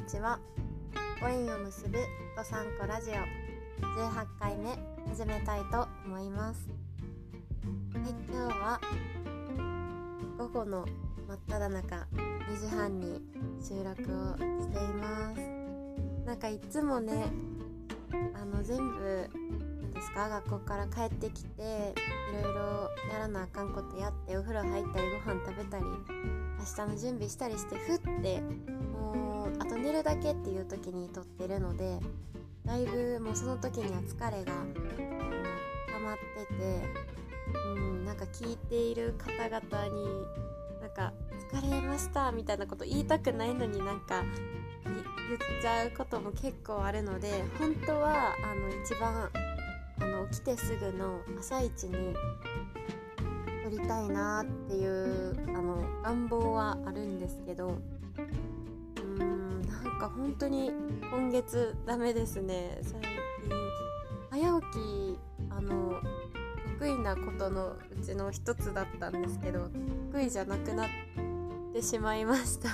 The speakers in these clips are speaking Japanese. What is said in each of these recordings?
にちは。ご縁を結ぶとさんこラジオ。18回目始めたいと思います。はい今日は午後の真っ只中2時半に収録をしています。なんかいつもねあの全部何ですか学校から帰ってきていろいろやらなあかんことやってお風呂入ったりご飯食べたり明日の準備したりしてふってあと寝るだけっていう時に撮ってるのでだいぶもうその時には疲れが、うん、溜まってて、うん、なんか聞いている方々になんか疲れましたみたいなこと言いたくないのになんか言っちゃうことも結構あるので本当はあの一番あの起きてすぐの朝一に撮りたいなっていうあの願望はあるんですけどか本当に今月ダメですね。最近早起きあの得意なことのうちの一つだったんですけど得意じゃなくなってしまいました。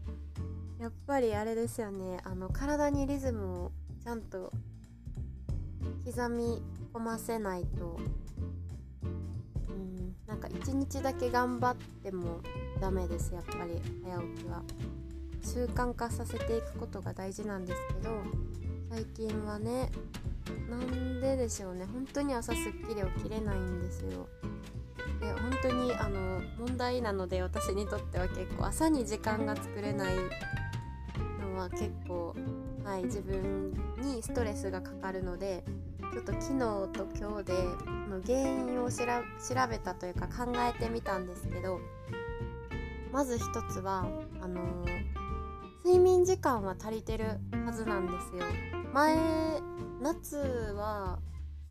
やっぱりあれですよね。あの体にリズムをちゃんと刻み込ませないとなんか一日だけ頑張ってもダメですやっぱり。早起きは。習慣化させていくことが大事なんですけど最近はねなんででしょうね。本当に朝すっきり起きれないんですよ。で本当にあの問題なので私にとっては結構朝に時間が作れないのは結構はい自分にストレスがかかるのでちょっと昨日と今日での原因を調べたというか考えてみたんですけどまず一つはあのー、睡眠時間は足りてるはずなんですよ。前夏は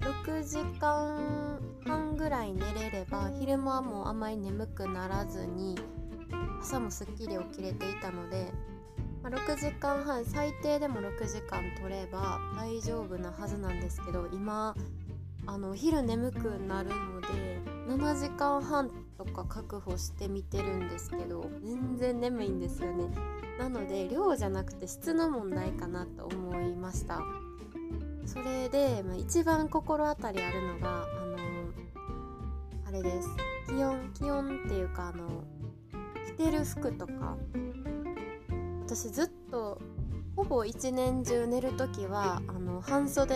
6時間半ぐらい寝れれば昼間もあまり眠くならずに朝もすっきり起きれていたのでまあ、6時間半最低でも6時間取れば大丈夫なはずなんですけど今あのお昼眠くなるので7時間半とか確保してみてるんですけど全然眠いんですよね。なので量じゃなくて質の問題かなと思いました。それで、まあ、一番心当たりあるのがあのあれです。気温気温っていうかあの着てる服とか。私ずっとほぼ一年中寝る時はあの半袖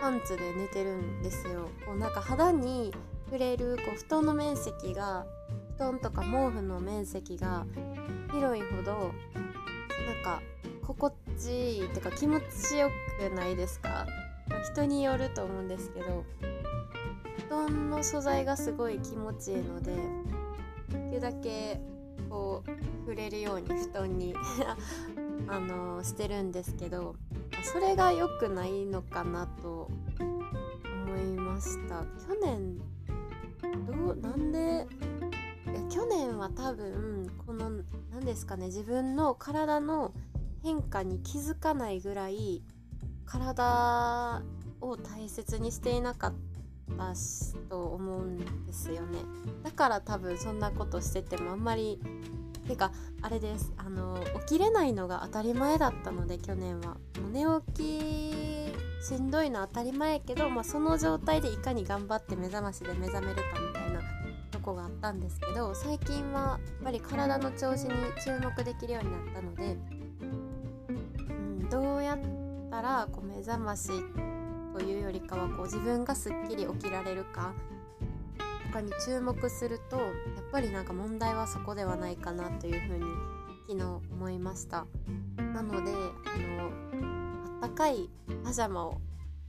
パンツで寝てるんですよ。こうなんか肌に触れるこう布団の面積が布団とか毛布の面積が広いほどなんか心地いいってか気持ちよくないですか？人によると思うんですけど布団の素材がすごい気持ちいいのでできるだけこう触れるように布団に あのしてるんですけどそれが良くないのかなと思いました。去年どうなんで？いや去年は多分この何ですかね自分の体の変化に気づかないぐらい体を大切にしていなかったと思うんですよね。だから多分そんなことしててもあんまりてかあれです。あの起きれないのが当たり前だったので去年は。寝起きしんどいのは当たり前やけど、まあ、その状態でいかに頑張って目覚ましで目覚めるかみたいなとこがあったんですけど最近はやっぱり体の調子に注目できるようになったので、うん、どうやったらこう目覚ましというよりかはこう自分がすっきり起きられるかかに注目するとやっぱりなんか問題はそこではないかなというふうに昨日思いました。なのであのあったかいパジャマを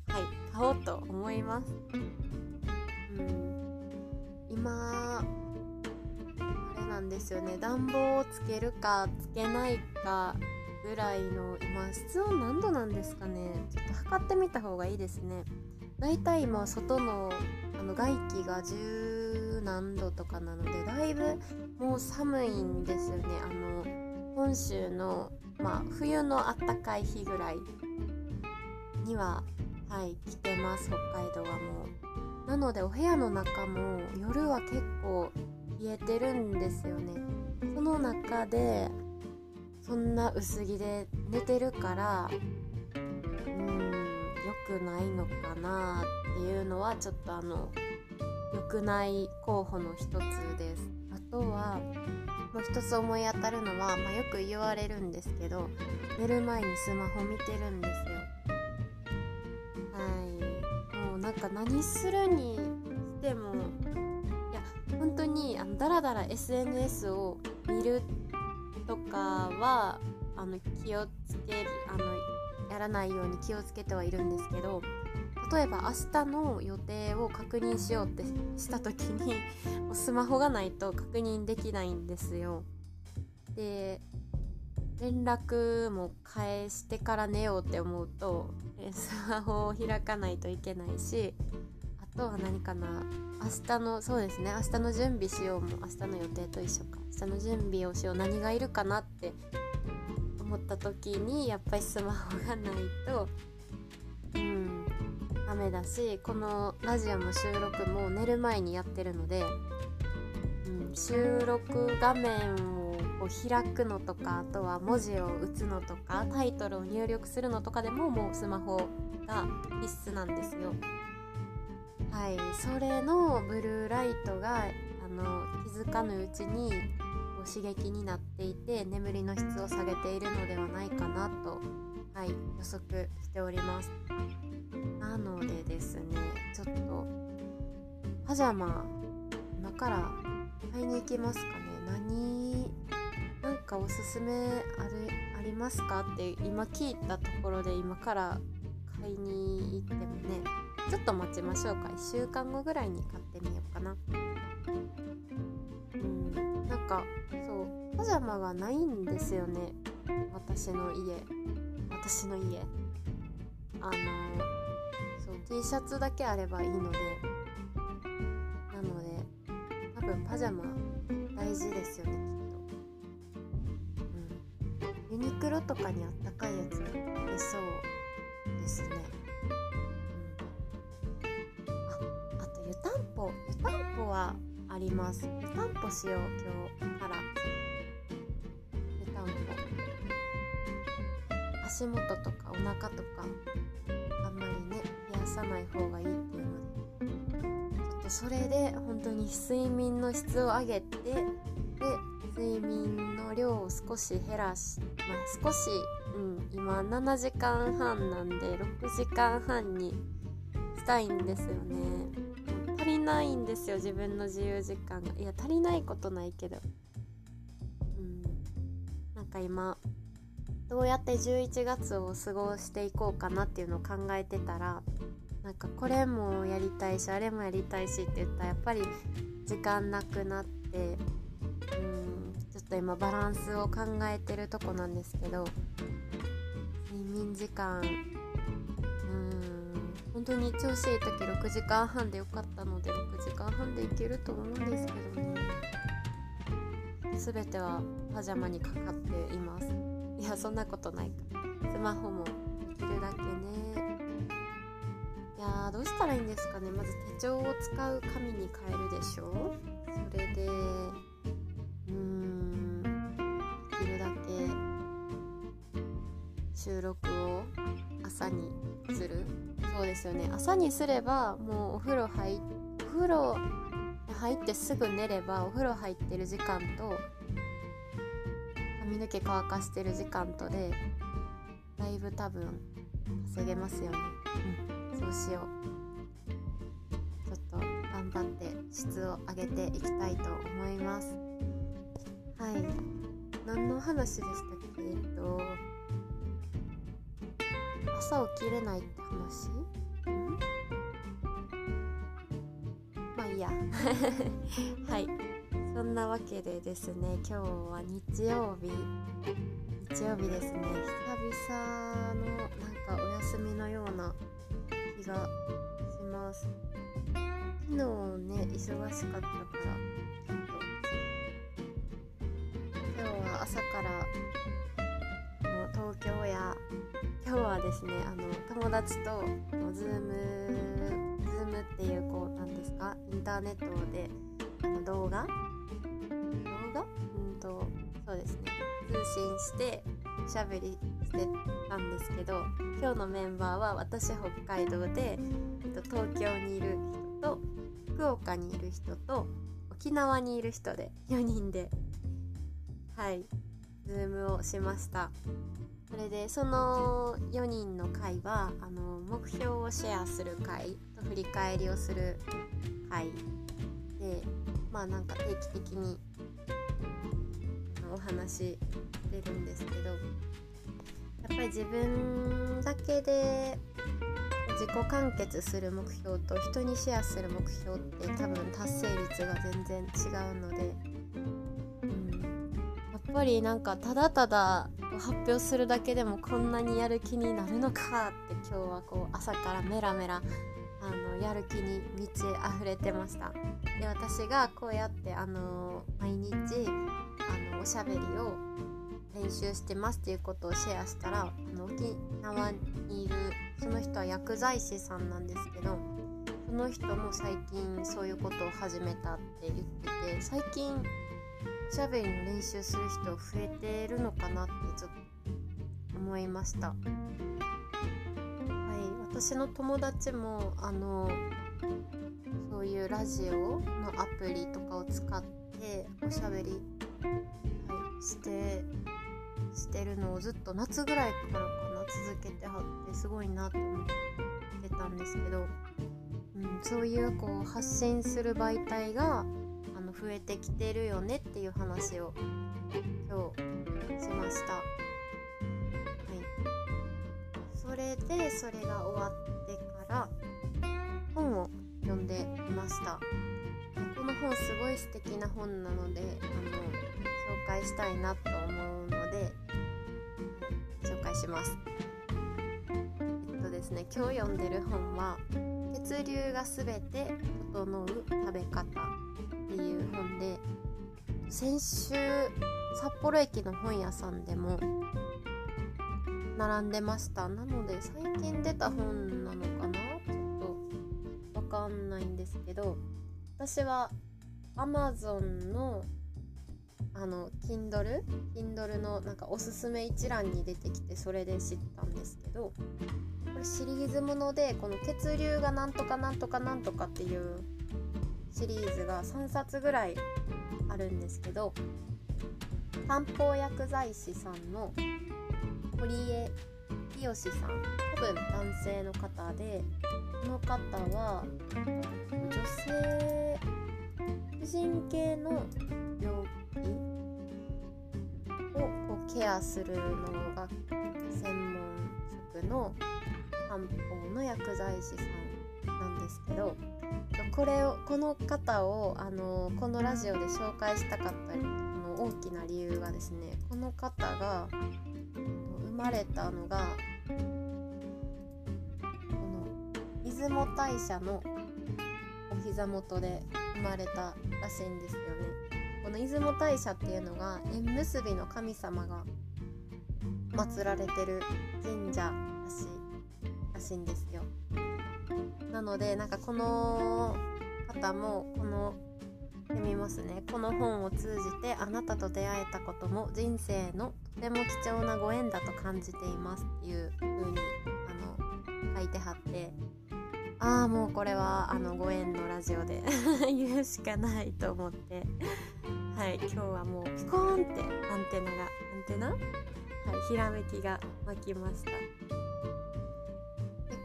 はい買おうと思います。うん。今あれなんですよね。暖房をつけるかつけないかぐらいの今室温何度なんですかね。ちょっと測ってみた方がいいですね。だいたい今外のあの外気が10何度とかなのでだいぶもう寒いんですよね。あの本州の、まあ、冬のあったかい日ぐらいにははい来てます北海道はもう。なのでお部屋の中も夜は結構冷えてるんですよね。その中でそんな薄着で寝てるからうーん良くないのかなっていうのはちょっとあの良くない候補の一つです。あとはもう一つ思い当たるのは、まあ、よく言われるんですけど寝る前にスマホ見てるんですよ。はい。もうなんか何するにしてもいや本当にあのだらだら SNS を見るとかはあの気をつけるあのやらないように気をつけてはいるんですけど例えば明日の予定を確認しようってした時に スマホがないと確認できないんですよ。で連絡も返してから寝ようって思うとスマホを開かないといけないしあとは何かな明日のそうですね明日の準備しようも明日の予定と一緒か明日の準備をしよう何がいるかなって思った時にやっぱりスマホがないとうんダメだしこのラジオの収録も寝る前にやってるので、うん、収録画面をこう開くのとかあとは文字を打つのとかタイトルを入力するのとかでももうスマホが必須なんですよ。はいそれのブルーライトがあの気づかぬうちにこう刺激になっていて眠りの質を下げているのではないかなと、はい、予測しております。なのでですねちょっとパジャマ今から買いに行きますかね。何なんかおすすめあるありますか？って今聞いたところで今から買いに行ってもねちょっと待ちましょうか。1週間後ぐらいに買ってみようかな。うんなんかそうパジャマがないんですよね。私の家。私の家。あの T シャツだけあればいいので。なので多分パジャマ大事ですよねきっと、うん、ユニクロとかにあったかいやつ出そうですね、うん、ああと湯たんぽ。湯たんぽはあります。湯たんぽしよう今日から。湯たんぽ。足元とかお腹とか。さない方がいいっていうのでちょっとそれで本当に睡眠の質を上げてで睡眠の量を少し減らし、まあ、少し、うん、今7時間半なんで6時間半にしたいんですよね足りないんですよ自分の自由時間が。いや足りないことないけど。うん。なんか今どうやって11月を過ごしていこうかなっていうのを考えてたらなんかこれもやりたいしあれもやりたいしって言ったらやっぱり時間なくなってうんちょっと今バランスを考えてるとこなんですけど睡眠時間うん本当に調子いい時6時間半でよかったので6時間半でいけると思うんですけどね。全てはパジャマにかかっています。いやそんなことないか。スマホもできるだけね。どうしたらいいんですかね？まず手帳を使う紙に変えるでしょう。それでうーんできるだけ収録を朝にする。そうですよね。朝にすればもうお風呂入お風呂入ってすぐ寝ればお風呂入ってる時間と髪の毛乾かしてる時間とでだいぶ多分稼げますよね。うん。うしよう。ちょっと頑張って質を上げていきたいと思います。はい。何の話でしたっけ？えっと朝起きれないって話？ん？まあいいや。はい。そんなわけでですね今日は日曜日。日曜日ですね。久々のなんかお休みのような気がします。昨日ね忙しかったから今日は朝からもう東京や今日はですねあの友達と Zoom Zoom っていうこうなんですかインターネットであの動画？動画？うんとそうですね。通信しておしゃべりしてたんですけど今日のメンバーは私北海道で、えっと、東京にいる人と福岡にいる人と沖縄にいる人で4人ではいズームをしました。それでその4人の会はあの目標をシェアする会と振り返りをする会でまあなんか定期的にお話ししてるんですけどやっぱり自分だけで自己完結する目標と人にシェアする目標って多分達成率が全然違うので、うん、やっぱりなんかただただ発表するだけでもこんなにやる気になるのかって今日はこう朝からメラメラあのやる気に満ち溢れてました。で私がこうやってあの毎日あのおしゃべりを練習してますっていうことをシェアしたらあの沖縄にいるその人は薬剤師さんなんですけどその人も最近そういうことを始めたって言ってて最近おしゃべりの練習する人増えてるのかなってちょっと思いました。はい私の友達もあのそういうラジオのアプリとかを使っておしゃべり、してしてるのをずっと夏ぐらいからかな続けてはってすごいなと思ってたんですけど、うん、そういうこう発信する媒体があの増えてきてるよねっていう話を今日しました。はいそれでそれが終わってから本を読んでいましたこの本すごい素敵な本なのであの介したいなと思うので紹介します。えっとですね今日読んでる本は「血流がすべて整う食べ方」っていう本で先週札幌駅の本屋さんでも並んでました。なので最近出た本なのかな？ちょっとわかんないんですけど私は Amazon のあの Kindle Kindle のなんかおすすめ一覧に出てきてそれで知ったんですけどこれシリーズものでこの血流がなんとかなんとかなんとかっていうシリーズが3冊ぐらいあるんですけど漢方薬剤師さんの堀江清さん多分男性の方でこの方は女性婦人系の病気をこうケアするのが専門職の漢方の薬剤師さんなんですけどこれをこの方をあのこのラジオで紹介したかったの大きな理由がですねこの方が生まれたのがこの出雲大社のお膝元で生まれたらしいんですよね。この出雲大社っていうのが縁結びの神様が祀られてる神社らしいらしいんですよ。なのでなんかこの方もこの読みますねこの本を通じてあなたと出会えたことも人生のとても貴重なご縁だと感じていますっていう風にあの書いてはってああもうこれはあのご縁のラジオで 言うしかないと思って。はい今日はもうピコーンってアンテナがアンテナ？はいひらめきが湧きました。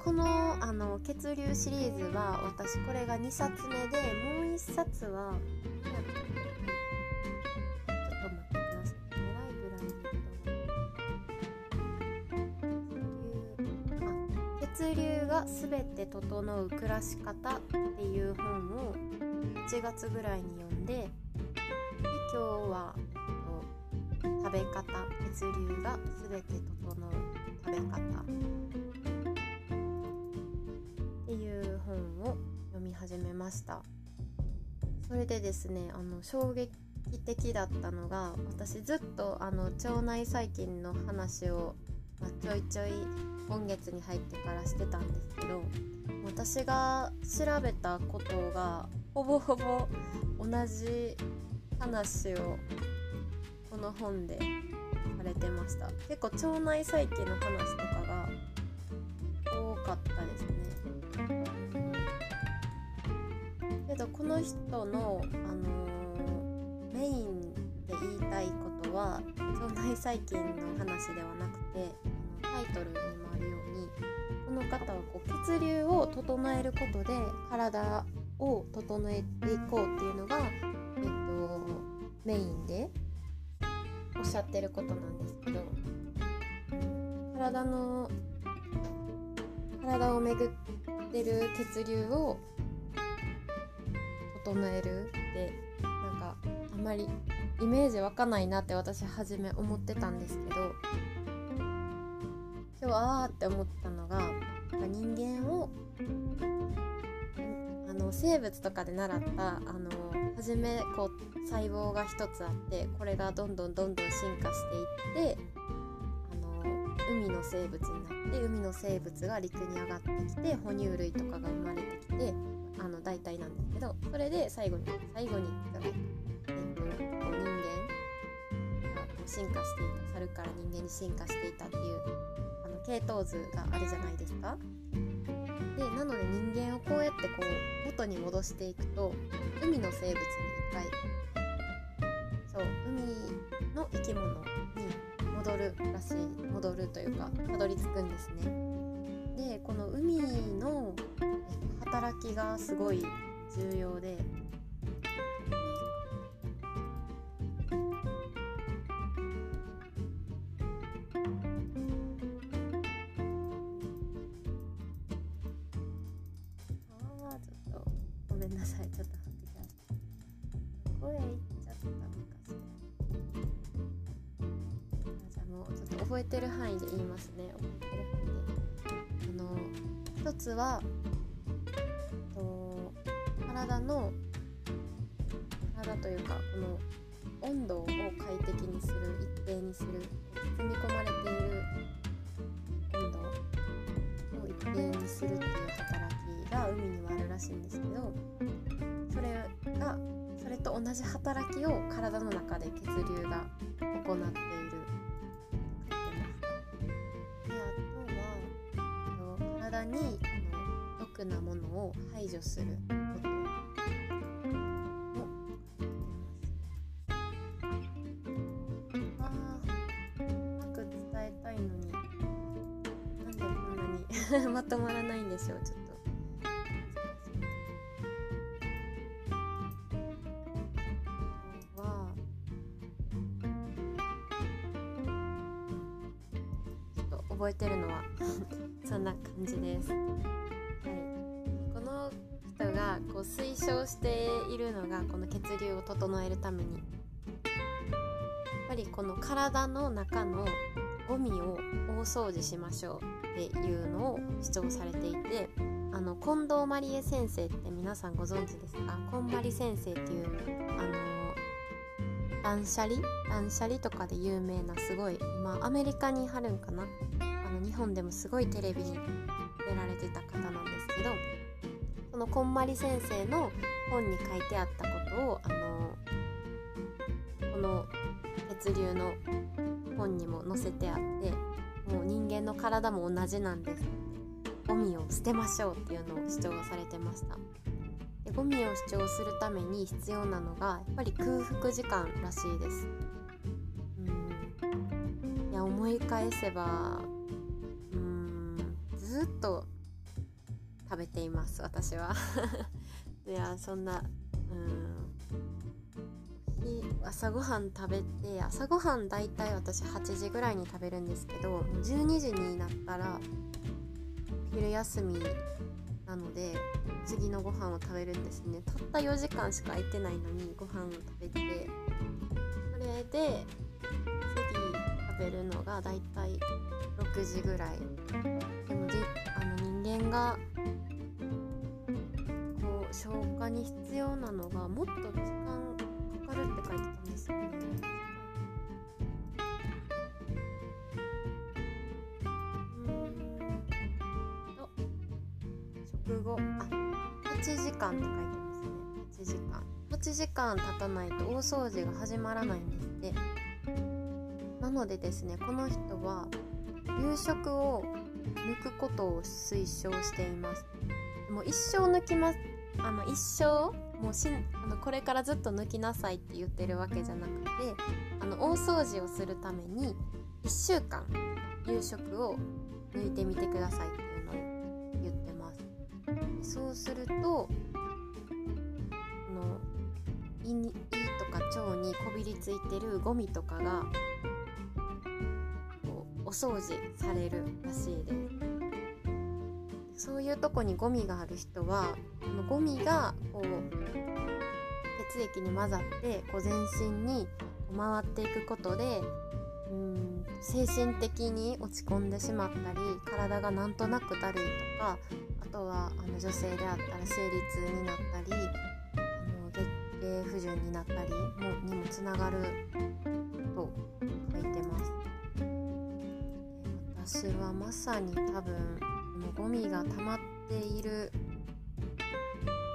このあの血流シリーズは私これが2冊目でもう1冊はがすべて整う暮らし方っていう本を1月ぐらいに読んでで今日は食べ方血流がすべて整う食べ方っていう本を読み始めました。それでですねあの衝撃的だったのが私ずっとあの腸内細菌の話を、まあ、ちょいちょい今月に入ってからしてたんですけど私が調べたことがほぼほぼ同じ話をこの本でされてました。結構腸内細菌の話とかが多かったですね。けどこの人の、あのー、メインで言いたいことは腸内細菌の話ではなくてタイトルにもの方はこう血流を整えることで体を整えていこうっていうのが、えっと、メインでおっしゃってることなんですけど体の体を巡ってる血流を整えるってなんかあまりイメージ湧かないなって私初め思ってたんですけど今日あーって思ったのが人間をあの生物とかで習ったあの初めこう細胞が一つあってこれがどんどんどんどん進化していってあの海の生物になって海の生物が陸に上がってきて哺乳類とかが生まれてきてあの大体なんですけどそれで最後に最後にえっと、人間が進化していた猿から人間に進化していたっていう系統図があるじゃないですか。でなので人間をこうやってこう元に戻していくと海の生物に一回そう海の生き物に戻るらしい戻るというかたどり着くんですね。でこの海の働きがすごい重要でにあの毒なものを排除する。るのがこの血流を整えるためにやっぱりこの体の中のゴミを大掃除しましょうっていうのを主張されていてあの近藤まりえ先生って皆さんご存知ですか？こんまり先生っていうあの断捨離？断捨離とかで有名なすごい今アメリカに貼るんかな？あの日本でもすごいテレビに出られてた方なんですけどそのこんまり先生の本に書いてあったことをあのこの血流の本にも載せてあってもう人間の体も同じなんです。ゴミを捨てましょうっていうのを主張されてました。でゴミを主張するために必要なのがやっぱり空腹時間らしいです。うん。いや思い返せばうんずっと食べています私は。いやそんなうん。朝ごはん食べて朝ごはん大体私8時ぐらいに食べるんですけど12時になったら昼休みなので次のご飯を食べるんですね。たった4時間しか空いてないのにご飯を食べてそれで次食べるのが大体6時ぐらい。でもあの人間が消化に必要なのがもっと時間かかるって書いてたんですよね。食後。あ8時間って書いてますね。8時間。8時間経たないと大掃除が始まらないんで。すってななのでですねこの人は夕食を抜くことを推奨しています。もう一生抜きますあの一生もうしあのこれからずっと抜きなさいって言ってるわけじゃなくてあの大掃除をするために1週間夕食を抜いてみてくださいっていうのを言ってます。そうするとの胃に胃とか腸にこびりついてるゴミとかがこうお掃除されるらしいです。そういうとこにゴミがある人はこのゴミがこう血液に混ざってこう全身に回っていくことでうん精神的に落ち込んでしまったり体がなんとなくだるいとかあとはあの女性であったら生理痛になったりあの月経不順になったりもにもつながると書いてます。私はまさに多分のゴミが溜まっている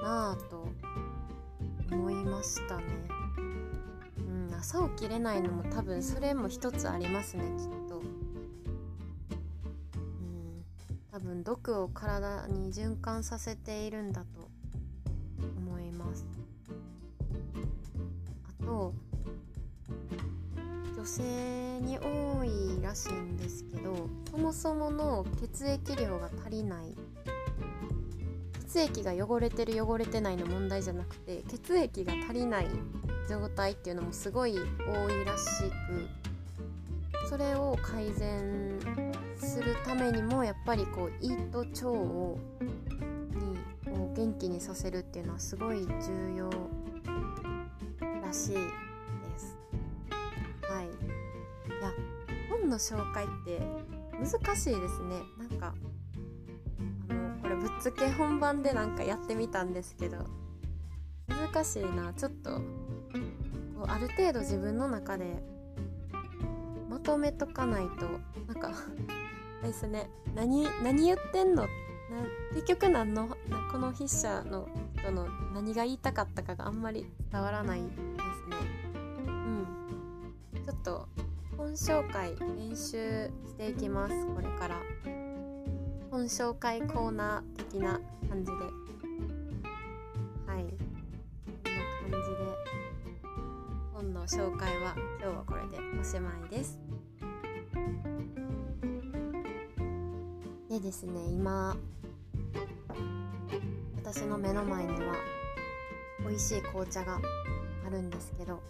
なぁと思いましたね。うん朝起きれないのも多分それも一つありますねきっとうん多分毒を体に循環させているんだと女性に多いらしいんですけどそもそもの血液量が足りない。血液が汚れてる汚れてないの問題じゃなくて血液が足りない状態っていうのもすごい多いらしくそれを改善するためにもやっぱりこう胃と腸をにこう元気にさせるっていうのはすごい重要らしい。の紹介って難しいですね。なんかあのこれぶっつけ本番でなんかやってみたんですけど難しいな。ちょっとこうある程度自分の中でまとめとかないとなんかですね。何何言ってんの？結局何のこの筆者の人の何が言いたかったかがあんまり伝わらないですね。うん。ちょっと本紹介練習していきます。これから。本紹介コーナー的な感じで。はい。こんな感じで。本の紹介は今日はこれでおしまいです。でですね今私の目の前には美味しい紅茶があるんですけど。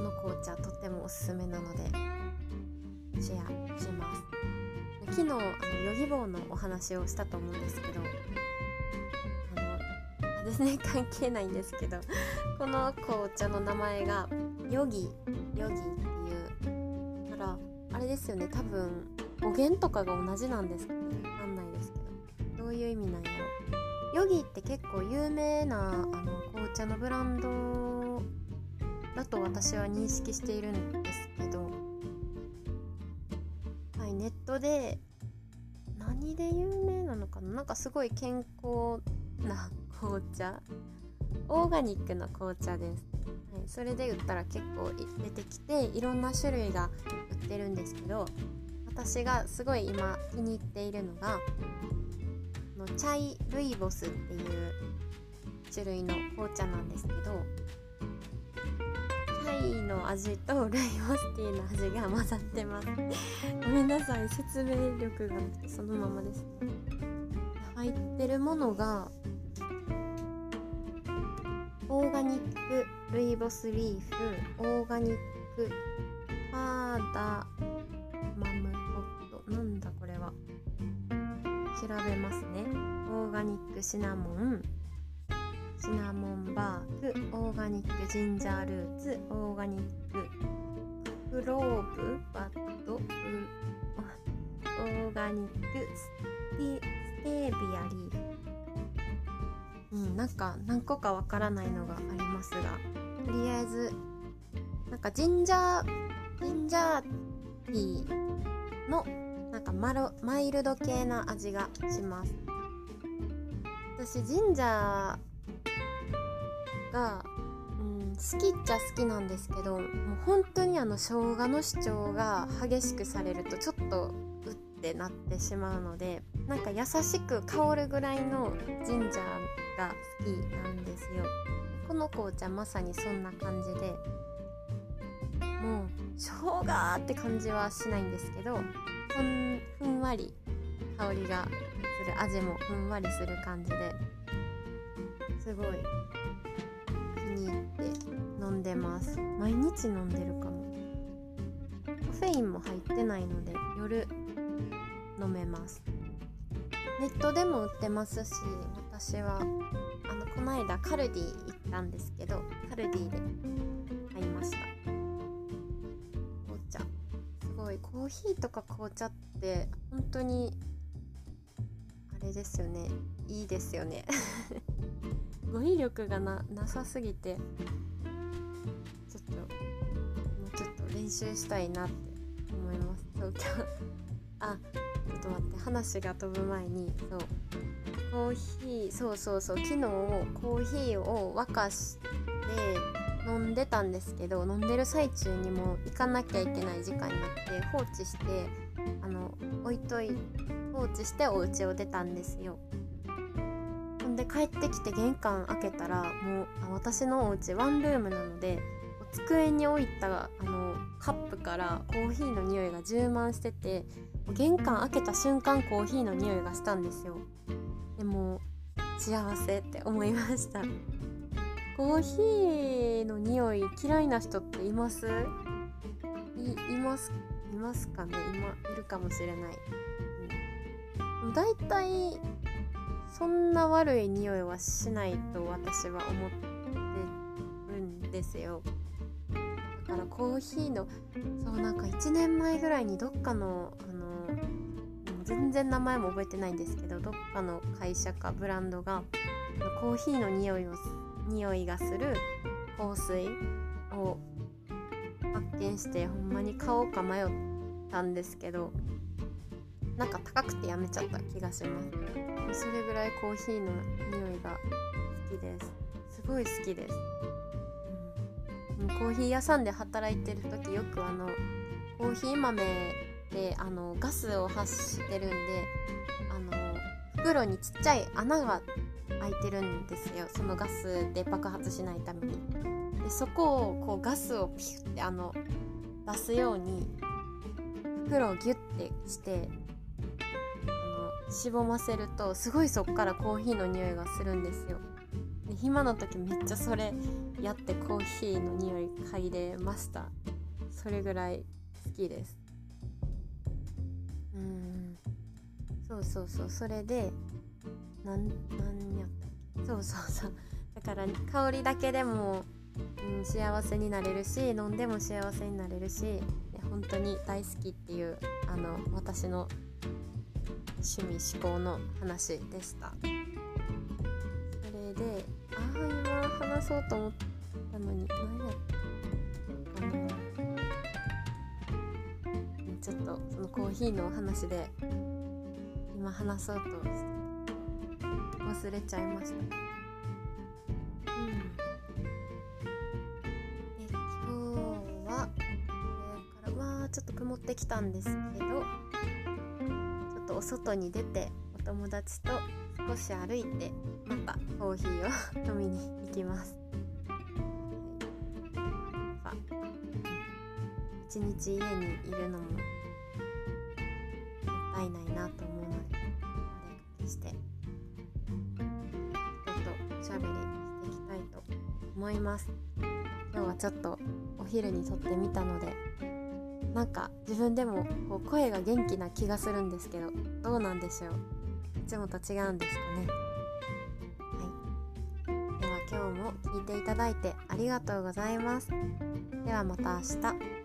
の紅茶とってもおすすめなのでシェアします。昨日あのヨギボーのお話をしたと思うんですけどあのですね関係ないんですけどこの紅茶の名前がヨギヨギっていうだからあれですよね多分語源とかが同じなんですかね？わかんないですけど。どういう意味なんやろ？ヨギって結構有名なあの紅茶のブランドだと私は認識しているんですけどはいネットで何で有名なのかな？なんかすごい健康な紅茶？オーガニックの紅茶です。はい、それで売ったら結構出てきていろんな種類が売ってるんですけど私がすごい今気に入っているのがのチャイルイボスっていう種類の紅茶なんですけどイの味とルイボスティーの味が混ざってます。ごめんなさい説明力がそのままです。入ってるものがオーガニックルイボスリーフオーガニックパーダマムホット。なんだこれは。調べますね。オーガニックシナモン。シナモンバークオーガニックジンジャールーツオーガニッククローブバッドオーガニックステステービアリー。うん、なんか何個かわからないのがありますがとりあえずなんかジンジャージンジャーティーのなんかマロマイルド系な味がします。私ジンジャーが、うん、好きっちゃ好きなんですけどもう本当にあの生姜の主張が激しくされるとちょっとうってなってしまうのでなんか優しく香るぐらいのジンジャーが好きなんですよ。この紅茶まさにそんな感じでもう生姜って感じはしないんですけどふんふんわり香りがする味もふんわりする感じですごいに入って飲んでます。毎日飲んでるかも。カフェインも入ってないので夜飲めます。ネットでも売ってますし私はあのこの間カルディ行ったんですけどカルディで買いました。紅茶。すごいコーヒーとか紅茶って本当にあれですよね。いいですよね。語彙力がなさすぎてちょっともうちょっと練習したいなって思います。そう今日あちょっと待って話が飛ぶ前にそうコーヒーそうそうそう昨日コーヒーを沸かして飲んでたんですけど飲んでる最中にも行かなきゃいけない時間になって放置してあの置いとい放置してお家を出たんですよ。で帰ってきて玄関開けたらもう私のお家ワンルームなので机に置いたあのカップからコーヒーの匂いが充満してて玄関開けた瞬間コーヒーの匂いがしたんですよ。でも幸せって思いました。コーヒーの匂い嫌いな人っています？いいますいますかね？今いるかもしれない、うん、だいたいそんな悪い匂いはしないと私は思ってるんですよ。だからコーヒーのそうなんか1年前ぐらいにどっかのあの全然名前も覚えてないんですけどどっかの会社かブランドがコーヒーの匂いを匂いがする香水を発見してほんまに買おうか迷ったんですけどなんか高くてやめちゃった気がします。それぐらいコーヒーの匂いが好きです。すごい好きです、うん、コーヒー屋さんで働いてる時よくあのコーヒー豆であのガスを発してるんであの袋にちっちゃい穴が開いてるんですよ。そのガスで爆発しないために。でそこをこうガスをピュッてあの出すように袋をギュッてしてしぼませるとすごいそっからコーヒーの匂いがするんですよ。で暇な時めっちゃそれやってコーヒーの匂い嗅いでました。それぐらい好きです。うん。そうそうそう。それでなんなんやったっけ。そうそうそう。だから香りだけでも、うん、幸せになれるし飲んでも幸せになれるし本当に大好きっていうあの私の趣味思考の話でしたそれでああ今話そうと思ったのに何やったあのちょっとそのコーヒーのお話で今話そうと忘れちゃいました。うん。で今日はこれからわちょっと曇ってきたんですけど外に出てお友達と少し歩いてまたコーヒーを 飲みに行きます。一日家にいるのももったいないなと思うのでお出かけしていきたいと思います今日はちょっとお昼に撮ってみたのでなんか自分でもこう声が元気な気がするんですけどどうなんでしょう？いつもと違うんですかね？はい。では今日も聞いていただいてありがとうございます。ではまた明日。